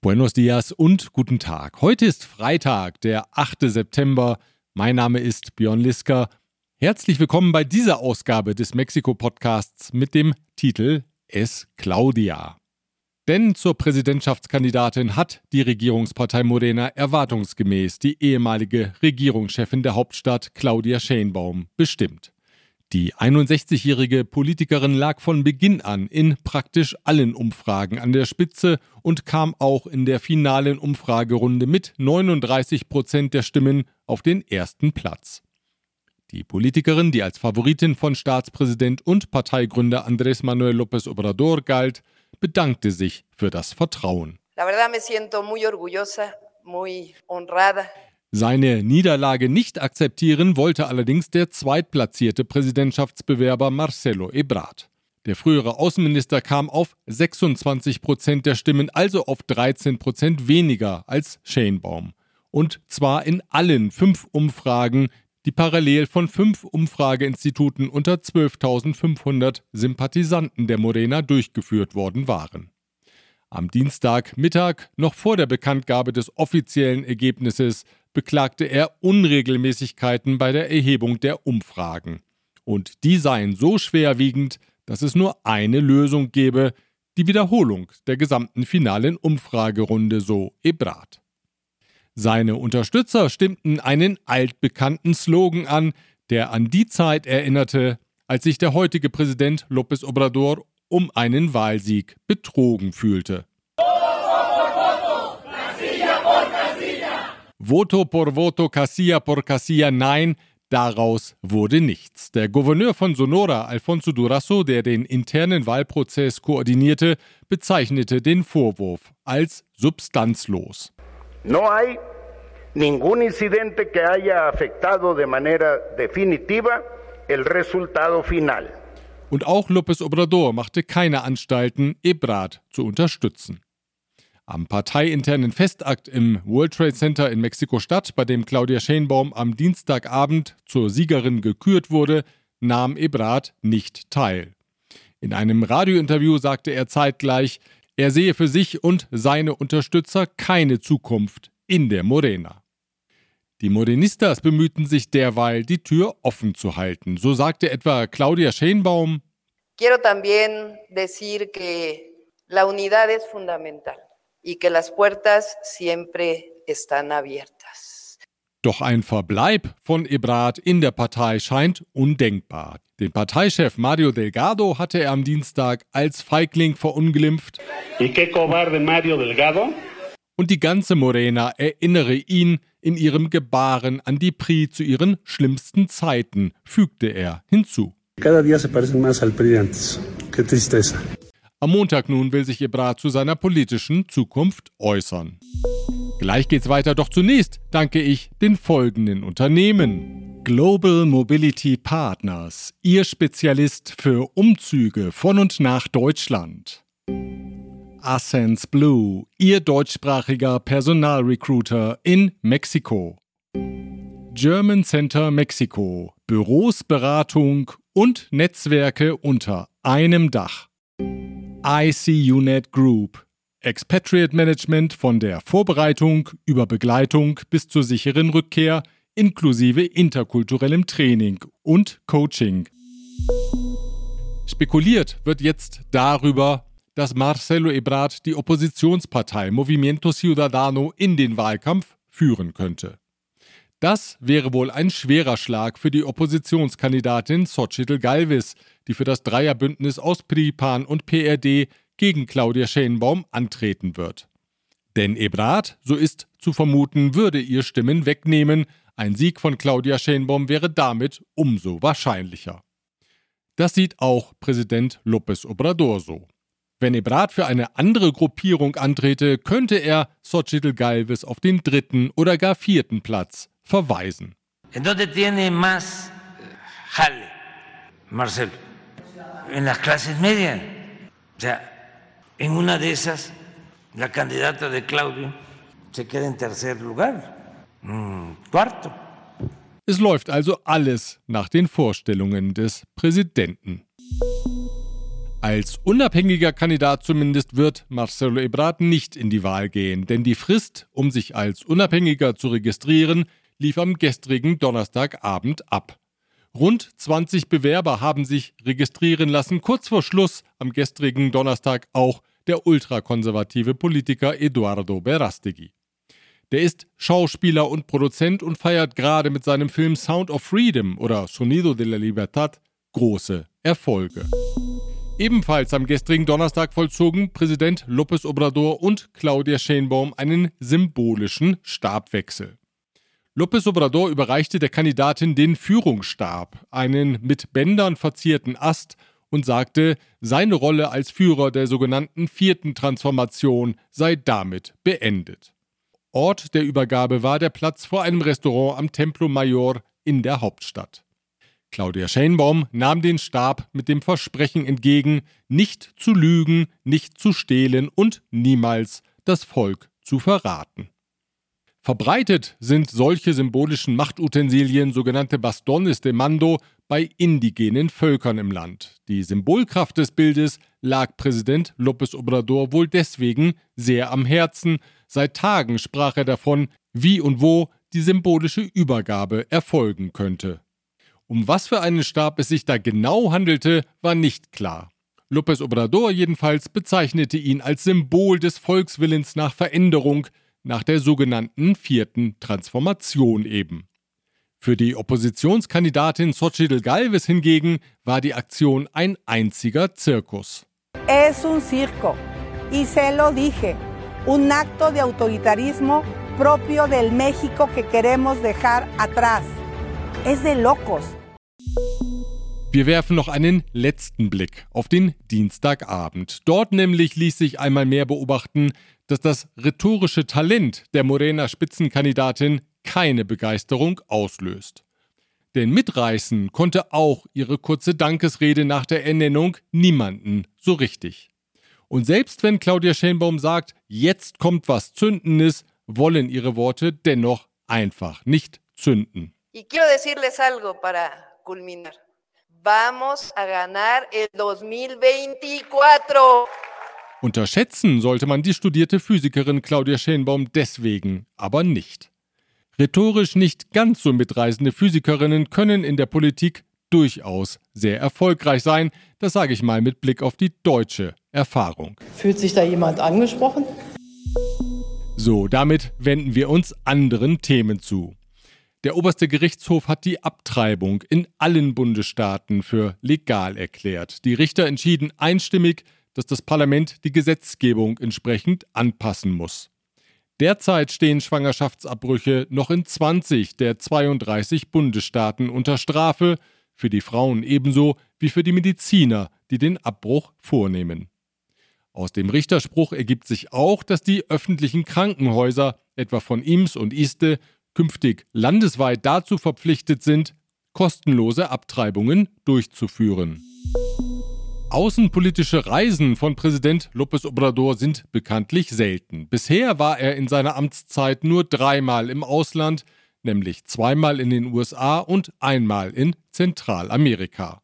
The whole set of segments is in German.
Buenos dias und guten Tag. Heute ist Freitag, der 8. September. Mein Name ist Björn Liska. Herzlich willkommen bei dieser Ausgabe des Mexiko-Podcasts mit dem Titel Es Claudia. Denn zur Präsidentschaftskandidatin hat die Regierungspartei Morena erwartungsgemäß die ehemalige Regierungschefin der Hauptstadt Claudia Sheinbaum bestimmt. Die 61-jährige Politikerin lag von Beginn an in praktisch allen Umfragen an der Spitze und kam auch in der finalen Umfragerunde mit 39 Prozent der Stimmen auf den ersten Platz. Die Politikerin, die als Favoritin von Staatspräsident und Parteigründer Andrés Manuel López Obrador galt, bedankte sich für das Vertrauen. La verdad me siento muy orgullosa. Seine Niederlage nicht akzeptieren wollte allerdings der zweitplatzierte Präsidentschaftsbewerber Marcelo Ebrard. Der frühere Außenminister kam auf 26 Prozent der Stimmen, also auf 13 Prozent weniger als Sheinbaum. Und zwar in allen fünf Umfragen, die parallel von fünf Umfrageinstituten unter 12.500 Sympathisanten der Morena durchgeführt worden waren. Am Dienstagmittag, noch vor der Bekanntgabe des offiziellen Ergebnisses, beklagte er Unregelmäßigkeiten bei der Erhebung der Umfragen. Und die seien so schwerwiegend, dass es nur eine Lösung gebe, die Wiederholung der gesamten finalen Umfragerunde, so Ebrard. Seine Unterstützer stimmten einen altbekannten Slogan an, der an die Zeit erinnerte, als sich der heutige Präsident López Obrador um einen Wahlsieg betrogen fühlte. Voto por voto, Casilla por Casilla, nein, daraus wurde nichts. Der Gouverneur von Sonora, Alfonso Durazo, der den internen Wahlprozess koordinierte, bezeichnete den Vorwurf als substanzlos. No hay ningún incidente que haya afectado de manera definitiva el resultado final. Und auch López Obrador machte keine Anstalten, Ebrard zu unterstützen. Am parteiinternen Festakt im World Trade Center in Mexiko-Stadt, bei dem Claudia Sheinbaum am Dienstagabend zur Siegerin gekürt wurde, nahm Ebrard nicht teil. In einem Radiointerview sagte er zeitgleich, er sehe für sich und seine Unterstützer keine Zukunft in der Morena. Die Morenistas bemühten sich derweil, die Tür offen zu halten. So sagte etwa Claudia Sheinbaum: Quiero también decir que la unidad es fundamental y que las puertas siempre están abiertas. Doch ein Verbleib von Ebrard in der Partei scheint undenkbar. Den Parteichef Mario Delgado hatte er am Dienstag als Feigling verunglimpft. ¿Y qué cobarde Mario Delgado? Und die ganze Morena erinnere ihn in ihrem Gebaren an die PRI zu ihren schlimmsten Zeiten, fügte er hinzu. Cada día se parecen más al PRI antes. Qué tristeza. Am Montag nun will sich Ebrard zu seiner politischen Zukunft äußern. Gleich geht's weiter, doch zunächst danke ich den folgenden Unternehmen. Global Mobility Partners, Ihr Spezialist für Umzüge von und nach Deutschland. Ascens Blue, Ihr deutschsprachiger Personalrecruiter in Mexiko. German Center Mexiko, Büros, Beratung und Netzwerke unter einem Dach. ICUNET Group. Expatriate Management von der Vorbereitung über Begleitung bis zur sicheren Rückkehr inklusive interkulturellem Training und Coaching. Spekuliert wird jetzt darüber, dass Marcelo Ebrard die Oppositionspartei Movimiento Ciudadano in den Wahlkampf führen könnte. Das wäre wohl ein schwerer Schlag für die Oppositionskandidatin Xochitl Galvez, die für das Dreierbündnis aus PRIPAN und PRD gegen Claudia Schenbaum antreten wird. Denn Ebrard, so ist zu vermuten, würde ihr Stimmen wegnehmen, ein Sieg von Claudia Schenbaum wäre damit umso wahrscheinlicher. Das sieht auch Präsident López Obrador so. Wenn Ebrard für eine andere Gruppierung antrete, könnte er Xochitl Galvez auf den dritten oder gar vierten Platz verweisen. ¿En dónde tiene más jale, Marcelo? En las clases medias. O sea, en una de esas, la candidata de Claudio se queda en tercer lugar, mm, cuarto. Es läuft also alles nach den Vorstellungen des Präsidenten. Als unabhängiger Kandidat zumindest wird Marcelo Ebrard nicht in die Wahl gehen, denn die Frist, um sich als Unabhängiger zu registrieren, lief am gestrigen Donnerstagabend ab. Rund 20 Bewerber haben sich registrieren lassen, kurz vor Schluss am gestrigen Donnerstag auch der ultrakonservative Politiker Eduardo Berastegui. Der ist Schauspieler und Produzent und feiert gerade mit seinem Film Sound of Freedom oder Sonido de la Libertad große Erfolge. Ebenfalls am gestrigen Donnerstag vollzogen Präsident López Obrador und Claudia Sheinbaum einen symbolischen Stabwechsel. López Obrador überreichte der Kandidatin den Führungsstab, einen mit Bändern verzierten Ast, und sagte, seine Rolle als Führer der sogenannten vierten Transformation sei damit beendet. Ort der Übergabe war der Platz vor einem Restaurant am Templo Mayor in der Hauptstadt. Claudia Schenbaum nahm den Stab mit dem Versprechen entgegen, nicht zu lügen, nicht zu stehlen und niemals das Volk zu verraten. Verbreitet sind solche symbolischen Machtutensilien, sogenannte Bastones de Mando, bei indigenen Völkern im Land. Die Symbolkraft des Bildes lag Präsident López Obrador wohl deswegen sehr am Herzen. Seit Tagen sprach er davon, wie und wo die symbolische Übergabe erfolgen könnte. Um was für einen Stab es sich da genau handelte, war nicht klar. López Obrador jedenfalls bezeichnete ihn als Symbol des Volkswillens nach Veränderung, nach der sogenannten vierten Transformation eben. Für die Oppositionskandidatin Xochitl Galvez hingegen war die Aktion ein einziger Zirkus. Es un circo, y se lo dije, un acto de autoritarismo propio del México que queremos dejar atrás. Es de locos. Wir werfen noch einen letzten Blick auf den Dienstagabend. Dort nämlich ließ sich einmal mehr beobachten, dass das rhetorische Talent der Morena Spitzenkandidatin keine Begeisterung auslöst. Denn mitreißen konnte auch ihre kurze Dankesrede nach der Ernennung niemanden so richtig. Und selbst wenn Claudia Schenbaum sagt, jetzt kommt was Zündendes, wollen ihre Worte dennoch einfach nicht zünden. Y quiero decirles algo para culminar. Vamos a ganar el 2024. Unterschätzen sollte man die studierte Physikerin Claudia Schenbaum deswegen aber nicht. Rhetorisch nicht ganz so mitreißende Physikerinnen können in der Politik durchaus sehr erfolgreich sein, das sage ich mal mit Blick auf die deutsche Erfahrung. Fühlt sich da jemand angesprochen? So, damit wenden wir uns anderen Themen zu. Der oberste Gerichtshof hat die Abtreibung in allen Bundesstaaten für legal erklärt. Die Richter entschieden einstimmig, dass das Parlament die Gesetzgebung entsprechend anpassen muss. Derzeit stehen Schwangerschaftsabbrüche noch in 20 der 32 Bundesstaaten unter Strafe, für die Frauen ebenso wie für die Mediziner, die den Abbruch vornehmen. Aus dem Richterspruch ergibt sich auch, dass die öffentlichen Krankenhäuser, etwa von IMS und ISTE, künftig landesweit dazu verpflichtet sind, kostenlose Abtreibungen durchzuführen. Außenpolitische Reisen von Präsident López Obrador sind bekanntlich selten. Bisher war er in seiner Amtszeit nur dreimal im Ausland, nämlich zweimal in den USA und einmal in Zentralamerika.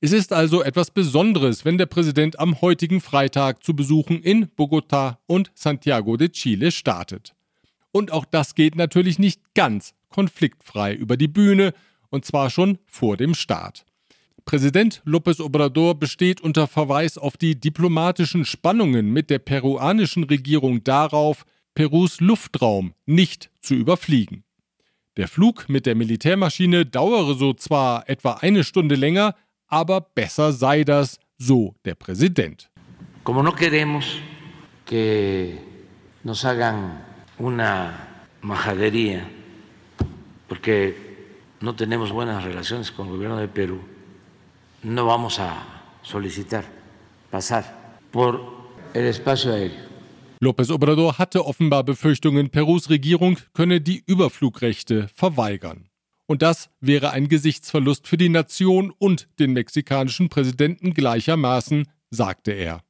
Es ist also etwas Besonderes, wenn der Präsident am heutigen Freitag zu Besuchen in Bogotá und Santiago de Chile startet. Und auch das geht natürlich nicht ganz konfliktfrei über die Bühne, und zwar schon vor dem Start. Präsident López Obrador besteht unter Verweis auf die diplomatischen Spannungen mit der peruanischen Regierung darauf, Perus Luftraum nicht zu überfliegen. Der Flug mit der Militärmaschine dauere so zwar etwa eine Stunde länger, aber besser sei das, so der Präsident. Como no queremos que nos hagan una majadería, porque no tenemos buenas relaciones con el gobierno de Perú, no vamos a solicitar pasar por el espacio aéreo. López Obrador hatte offenbar Befürchtungen, Perus Regierung könne die Überflugrechte verweigern. Und das wäre ein Gesichtsverlust für die Nation und den mexikanischen Präsidenten gleichermaßen, sagte er.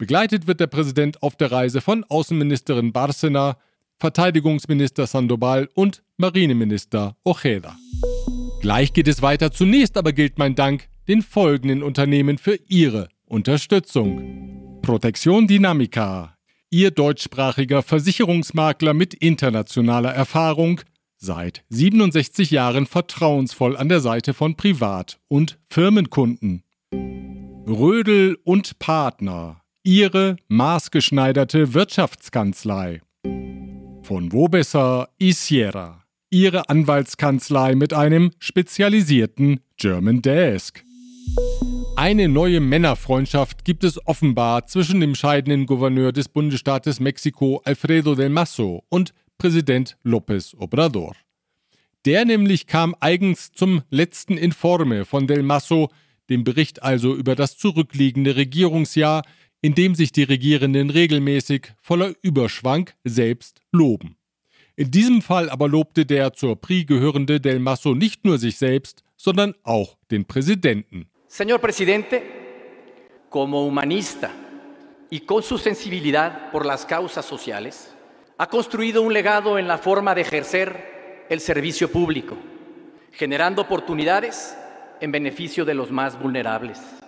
Begleitet wird der Präsident auf der Reise von Außenministerin Barcena, Verteidigungsminister Sandoval und Marineminister Ojeda. Gleich geht es weiter. Zunächst aber gilt mein Dank den folgenden Unternehmen für ihre Unterstützung. Protection Dynamica, Ihr deutschsprachiger Versicherungsmakler mit internationaler Erfahrung, seit 67 Jahren vertrauensvoll an der Seite von Privat- und Firmenkunden. Rödel und Partner, Ihre maßgeschneiderte Wirtschaftskanzlei. Von wo besser Isiera, Ihre Anwaltskanzlei mit einem spezialisierten German Desk. Eine neue Männerfreundschaft gibt es offenbar zwischen dem scheidenden Gouverneur des Bundesstaates Mexiko Alfredo del Mazo und Präsident López Obrador. Der nämlich kam eigens zum letzten Informe von Del Mazo, dem Bericht also über das zurückliegende Regierungsjahr, in dem sich die Regierenden regelmäßig voller Überschwang selbst loben. In diesem Fall aber lobte der zur PRI gehörende Del Mazo nicht nur sich selbst, sondern auch den Präsidenten. Señor presidente, como humanista y con su sensibilidad por las causas sociales, ha construido un legado en la forma de ejercer el servicio público, generando oportunidades en beneficio de los más vulnerables.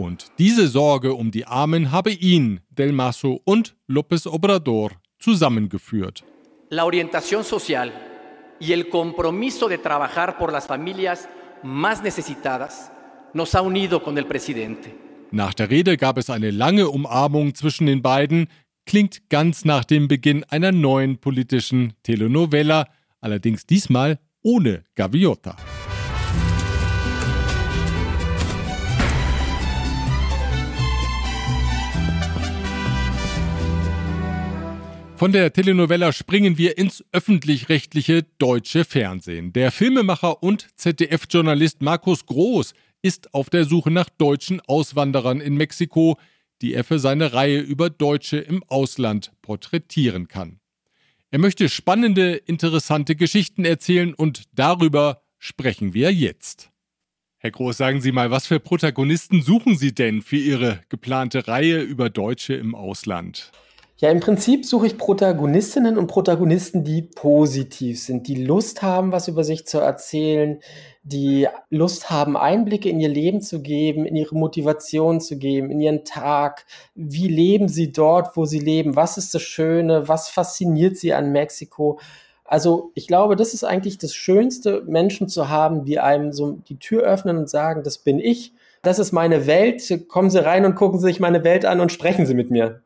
Und diese Sorge um die Armen habe ihn, Del Mazo und López Obrador zusammengeführt. La orientación social y el compromiso de trabajar por las familias más necesitadas nos ha unido con el presidente. Nach der Rede gab es eine lange Umarmung zwischen den beiden, klingt ganz nach dem Beginn einer neuen politischen Telenovela, allerdings diesmal ohne Gaviota. Von der Telenovela springen wir ins öffentlich-rechtliche deutsche Fernsehen. Der Filmemacher und ZDF-Journalist Markus Groß ist auf der Suche nach deutschen Auswanderern in Mexiko, die er für seine Reihe über Deutsche im Ausland porträtieren kann. Er möchte spannende, interessante Geschichten erzählen und darüber sprechen wir jetzt. Herr Groß, sagen Sie mal, was für Protagonisten suchen Sie denn für Ihre geplante Reihe über Deutsche im Ausland? Ja, im Prinzip suche ich Protagonistinnen und Protagonisten, die positiv sind, die Lust haben, was über sich zu erzählen, die Lust haben, Einblicke in ihr Leben zu geben, in ihre Motivation zu geben, in ihren Tag. Wie leben sie dort, wo sie leben? Was ist das Schöne? Was fasziniert sie an Mexiko? Also ich glaube, das ist eigentlich das Schönste, Menschen zu haben, die einem so die Tür öffnen und sagen, das bin ich, das ist meine Welt, kommen Sie rein und gucken Sie sich meine Welt an und sprechen Sie mit mir.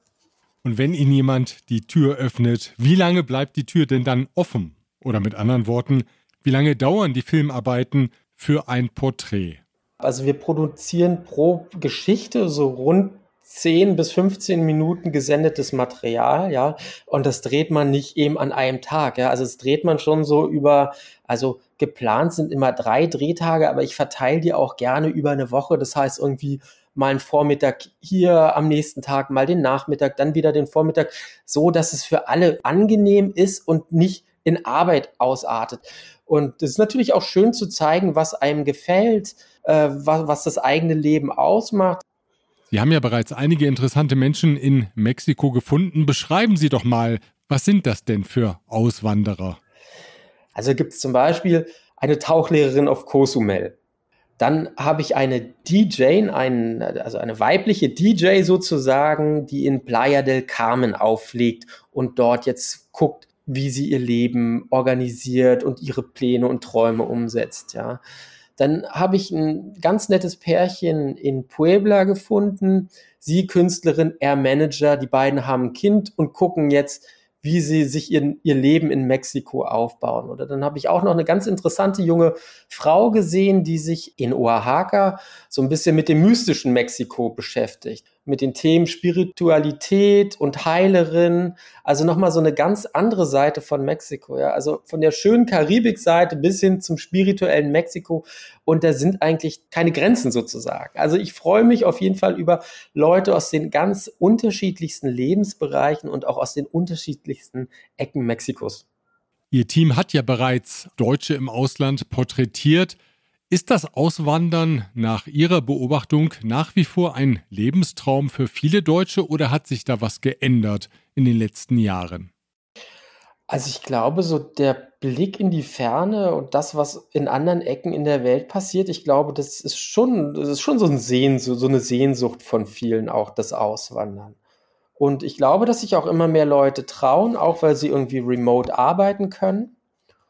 Und wenn Ihnen jemand die Tür öffnet, wie lange bleibt die Tür denn dann offen? Oder mit anderen Worten, wie lange dauern die Filmarbeiten für ein Porträt? Also wir produzieren pro Geschichte so rund 10 bis 15 Minuten gesendetes Material, ja, und das dreht man nicht eben an einem Tag, ja, also das dreht man schon so über, also geplant sind immer drei Drehtage, aber ich verteile die auch gerne über eine Woche, das heißt irgendwie mal einen Vormittag hier am nächsten Tag, mal den Nachmittag, dann wieder den Vormittag, so dass es für alle angenehm ist und nicht in Arbeit ausartet. Und es ist natürlich auch schön zu zeigen, was einem gefällt, äh, was, was das eigene Leben ausmacht. Sie haben ja bereits einige interessante Menschen in Mexiko gefunden. Beschreiben Sie doch mal, was sind das denn für Auswanderer? Also gibt es zum Beispiel eine Tauchlehrerin auf Cozumel. Dann habe ich eine DJ, einen, also eine weibliche DJ sozusagen, die in Playa del Carmen auflegt und dort jetzt guckt, wie sie ihr Leben organisiert und ihre Pläne und Träume umsetzt, ja. Dann habe ich ein ganz nettes Pärchen in Puebla gefunden. Sie Künstlerin, er Manager. Die beiden haben ein Kind und gucken jetzt, wie sie sich ihr, ihr Leben in Mexiko aufbauen. Oder dann habe ich auch noch eine ganz interessante junge Frau gesehen, die sich in Oaxaca so ein bisschen mit dem mystischen Mexiko beschäftigt mit den Themen Spiritualität und Heilerin. Also nochmal so eine ganz andere Seite von Mexiko. Ja? Also von der schönen Karibikseite bis hin zum spirituellen Mexiko. Und da sind eigentlich keine Grenzen sozusagen. Also ich freue mich auf jeden Fall über Leute aus den ganz unterschiedlichsten Lebensbereichen und auch aus den unterschiedlichsten Ecken Mexikos. Ihr Team hat ja bereits Deutsche im Ausland porträtiert. Ist das Auswandern nach Ihrer Beobachtung nach wie vor ein Lebenstraum für viele Deutsche oder hat sich da was geändert in den letzten Jahren? Also ich glaube, so der Blick in die Ferne und das, was in anderen Ecken in der Welt passiert, ich glaube, das ist schon, das ist schon so, ein Sehnsucht, so eine Sehnsucht von vielen auch, das Auswandern. Und ich glaube, dass sich auch immer mehr Leute trauen, auch weil sie irgendwie remote arbeiten können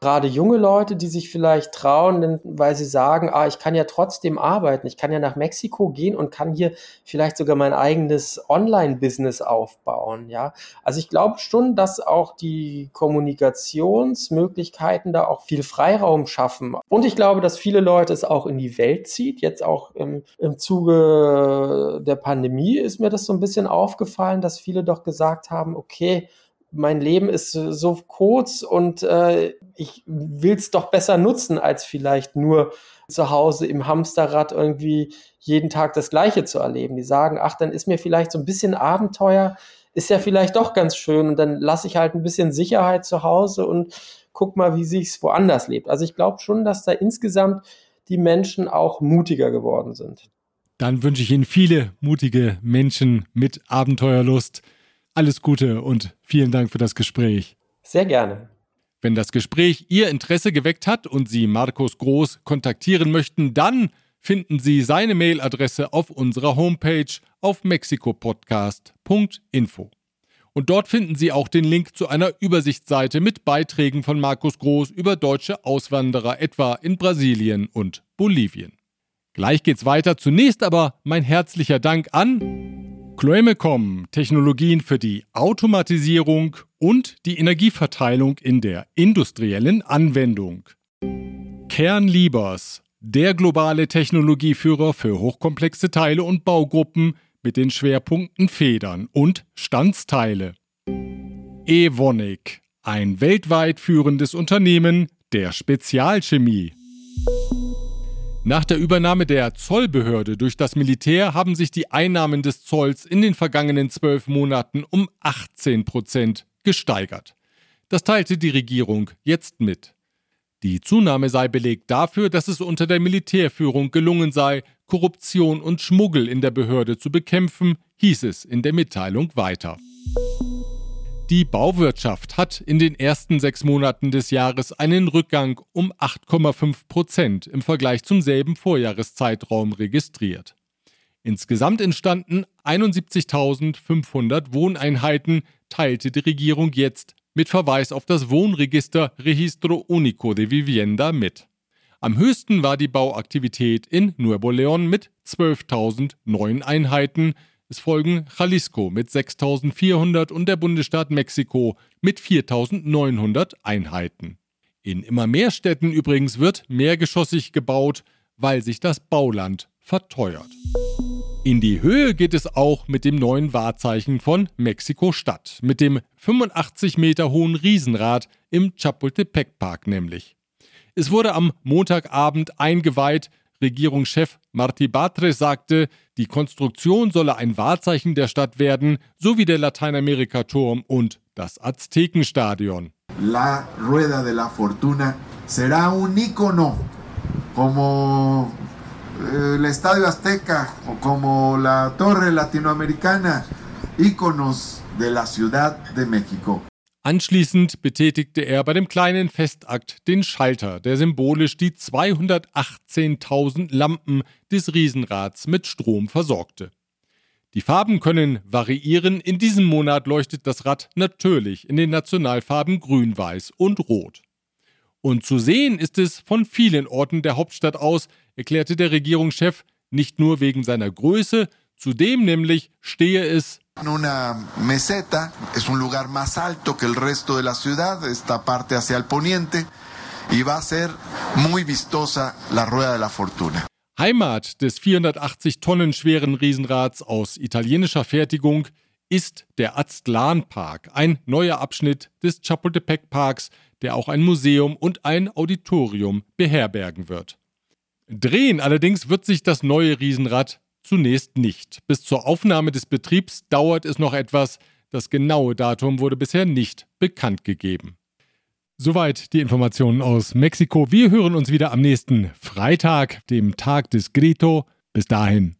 gerade junge Leute, die sich vielleicht trauen, weil sie sagen, ah, ich kann ja trotzdem arbeiten, ich kann ja nach Mexiko gehen und kann hier vielleicht sogar mein eigenes Online-Business aufbauen, ja. Also ich glaube schon, dass auch die Kommunikationsmöglichkeiten da auch viel Freiraum schaffen. Und ich glaube, dass viele Leute es auch in die Welt zieht. Jetzt auch im, im Zuge der Pandemie ist mir das so ein bisschen aufgefallen, dass viele doch gesagt haben, okay, mein Leben ist so kurz und äh, ich will es doch besser nutzen, als vielleicht nur zu Hause im Hamsterrad irgendwie jeden Tag das Gleiche zu erleben. Die sagen, ach, dann ist mir vielleicht so ein bisschen Abenteuer, ist ja vielleicht doch ganz schön und dann lasse ich halt ein bisschen Sicherheit zu Hause und guck mal, wie sich's woanders lebt. Also ich glaube schon, dass da insgesamt die Menschen auch mutiger geworden sind. Dann wünsche ich Ihnen viele mutige Menschen mit Abenteuerlust. Alles Gute und vielen Dank für das Gespräch. Sehr gerne. Wenn das Gespräch Ihr Interesse geweckt hat und Sie Markus Groß kontaktieren möchten, dann finden Sie seine Mailadresse auf unserer Homepage auf mexikopodcast.info. Und dort finden Sie auch den Link zu einer Übersichtsseite mit Beiträgen von Markus Groß über deutsche Auswanderer etwa in Brasilien und Bolivien. Gleich geht's weiter. Zunächst aber mein herzlicher Dank an Chloemecom, Technologien für die Automatisierung und die Energieverteilung in der industriellen Anwendung. Kernliebers, der globale Technologieführer für hochkomplexe Teile und Baugruppen mit den Schwerpunkten Federn und Standsteile. Evonik, ein weltweit führendes Unternehmen der Spezialchemie. Nach der Übernahme der Zollbehörde durch das Militär haben sich die Einnahmen des Zolls in den vergangenen zwölf Monaten um 18 Prozent gesteigert. Das teilte die Regierung jetzt mit. Die Zunahme sei belegt dafür, dass es unter der Militärführung gelungen sei, Korruption und Schmuggel in der Behörde zu bekämpfen, hieß es in der Mitteilung weiter. Die Bauwirtschaft hat in den ersten sechs Monaten des Jahres einen Rückgang um 8,5 Prozent im Vergleich zum selben Vorjahreszeitraum registriert. Insgesamt entstanden 71.500 Wohneinheiten, teilte die Regierung jetzt mit Verweis auf das Wohnregister Registro Único de Vivienda mit. Am höchsten war die Bauaktivität in Nuevo León mit 12.000 neuen Einheiten, es folgen Jalisco mit 6400 und der Bundesstaat Mexiko mit 4900 Einheiten. In immer mehr Städten übrigens wird mehrgeschossig gebaut, weil sich das Bauland verteuert. In die Höhe geht es auch mit dem neuen Wahrzeichen von Mexiko-Stadt, mit dem 85 Meter hohen Riesenrad im Chapultepec Park nämlich. Es wurde am Montagabend eingeweiht Regierungschef Martí Batres sagte, die Konstruktion solle ein Wahrzeichen der Stadt werden, sowie der Lateinamerika-Turm und das Aztekenstadion. La Rueda de la Fortuna será un ícono como eh, el Estadio Azteca o como la Torre Latinoamericana, íconos de la Ciudad de México. Anschließend betätigte er bei dem kleinen Festakt den Schalter, der symbolisch die 218.000 Lampen des Riesenrads mit Strom versorgte. Die Farben können variieren. In diesem Monat leuchtet das Rad natürlich in den Nationalfarben Grün, Weiß und Rot. Und zu sehen ist es von vielen Orten der Hauptstadt aus, erklärte der Regierungschef, nicht nur wegen seiner Größe, zudem nämlich stehe es En una meseta, es un lugar más alto que el resto de la ciudad, esta parte hacia el poniente, y va a ser muy vistosa la Rueda de la Fortuna. Heimat des 480 Tonnen schweren Riesenrads aus italienischer Fertigung ist der Aztlan Park, ein neuer Abschnitt des Chapultepec Parks, der auch ein Museum und ein Auditorium beherbergen wird. Drehen allerdings wird sich das neue Riesenrad zunächst nicht. Bis zur Aufnahme des Betriebs dauert es noch etwas. Das genaue Datum wurde bisher nicht bekannt gegeben. Soweit die Informationen aus Mexiko. Wir hören uns wieder am nächsten Freitag, dem Tag des Grito. Bis dahin.